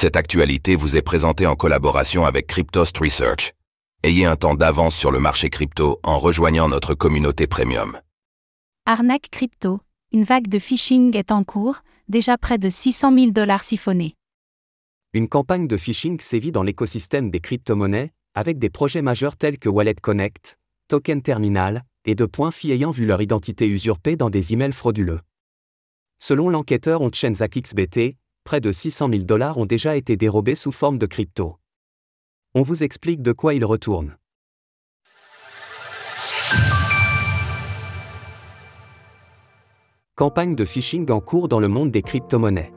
Cette actualité vous est présentée en collaboration avec Cryptost Research. Ayez un temps d'avance sur le marché crypto en rejoignant notre communauté premium. Arnaque crypto. Une vague de phishing est en cours, déjà près de 600 000 dollars siphonnés. Une campagne de phishing sévit dans l'écosystème des crypto-monnaies, avec des projets majeurs tels que Wallet Connect, Token Terminal, et de points fi ayant vu leur identité usurpée dans des emails frauduleux. Selon l'enquêteur OnChainZack XBT, près de 600 000 dollars ont déjà été dérobés sous forme de crypto. On vous explique de quoi ils retournent. Campagne de phishing en cours dans le monde des crypto-monnaies.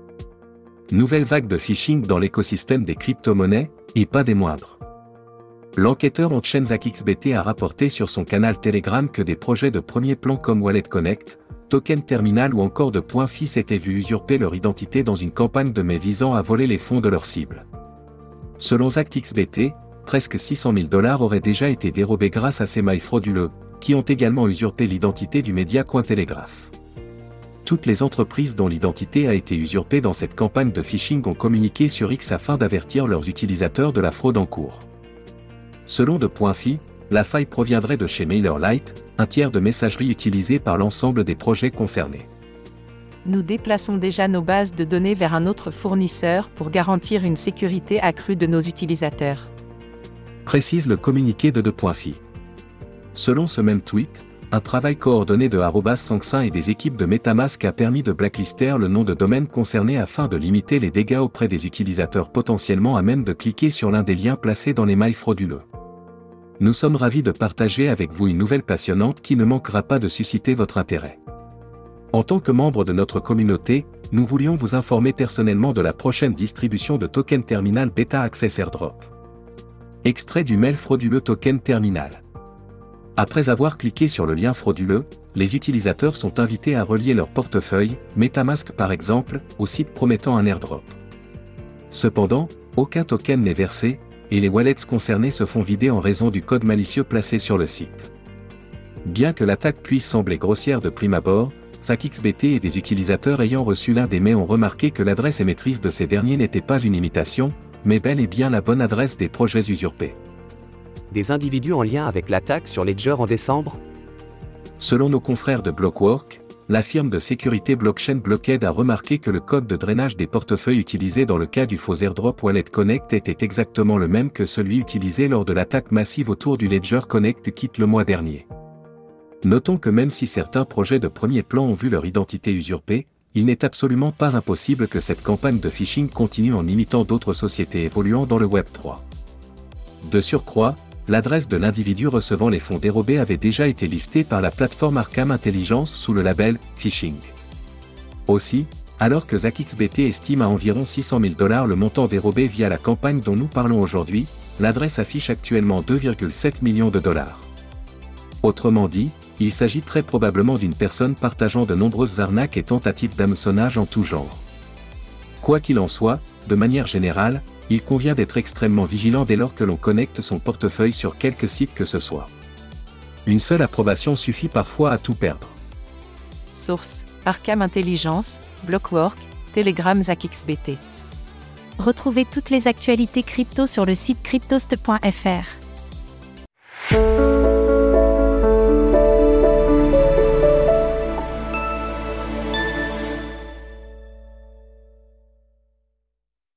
Nouvelle vague de phishing dans l'écosystème des crypto-monnaies, et pas des moindres. L'enquêteur OnChainZack XBT a rapporté sur son canal Telegram que des projets de premier plan comme Wallet Connect, Token Terminal ou encore de Point Fi s'étaient vus usurper leur identité dans une campagne de mai visant à voler les fonds de leur cible. Selon ZactXBT, presque 600 000 dollars auraient déjà été dérobés grâce à ces mailles frauduleux, qui ont également usurpé l'identité du média Cointelegraph. Toutes les entreprises dont l'identité a été usurpée dans cette campagne de phishing ont communiqué sur X afin d'avertir leurs utilisateurs de la fraude en cours. Selon De Point Fi, la faille proviendrait de chez MailerLite, un tiers de messagerie utilisé par l'ensemble des projets concernés. Nous déplaçons déjà nos bases de données vers un autre fournisseur pour garantir une sécurité accrue de nos utilisateurs. Précise le communiqué de Fi. Selon ce même tweet, un travail coordonné de Sangsin et des équipes de Metamask a permis de blacklister le nom de domaine concerné afin de limiter les dégâts auprès des utilisateurs potentiellement à même de cliquer sur l'un des liens placés dans les mailles frauduleux. Nous sommes ravis de partager avec vous une nouvelle passionnante qui ne manquera pas de susciter votre intérêt. En tant que membre de notre communauté, nous voulions vous informer personnellement de la prochaine distribution de Token Terminal Beta Access Airdrop. Extrait du mail frauduleux Token Terminal. Après avoir cliqué sur le lien frauduleux, les utilisateurs sont invités à relier leur portefeuille, Metamask par exemple, au site promettant un airdrop. Cependant, aucun token n'est versé, et les wallets concernés se font vider en raison du code malicieux placé sur le site. Bien que l'attaque puisse sembler grossière de prime abord, SACXBT et des utilisateurs ayant reçu l'un des mails ont remarqué que l'adresse émettrice de ces derniers n'était pas une imitation, mais bel et bien la bonne adresse des projets usurpés. Des individus en lien avec l'attaque sur Ledger en décembre? Selon nos confrères de Blockwork, la firme de sécurité blockchain Blockhead a remarqué que le code de drainage des portefeuilles utilisé dans le cas du faux airdrop Wallet Connect était exactement le même que celui utilisé lors de l'attaque massive autour du Ledger Connect Kit le mois dernier. Notons que même si certains projets de premier plan ont vu leur identité usurpée, il n'est absolument pas impossible que cette campagne de phishing continue en imitant d'autres sociétés évoluant dans le Web 3. De surcroît, l'adresse de l'individu recevant les fonds dérobés avait déjà été listée par la plateforme Arkham Intelligence sous le label phishing. Aussi, alors que ZachXBT estime à environ 600 000 dollars le montant dérobé via la campagne dont nous parlons aujourd'hui, l'adresse affiche actuellement 2,7 millions de dollars. Autrement dit, il s'agit très probablement d'une personne partageant de nombreuses arnaques et tentatives d'hameçonnage en tout genre. Quoi qu'il en soit, de manière générale, il convient d'être extrêmement vigilant dès lors que l'on connecte son portefeuille sur quelque site que ce soit. Une seule approbation suffit parfois à tout perdre. Source Arkham Intelligence, Blockwork, Telegram ZachXBT. Retrouvez toutes les actualités crypto sur le site cryptost.fr.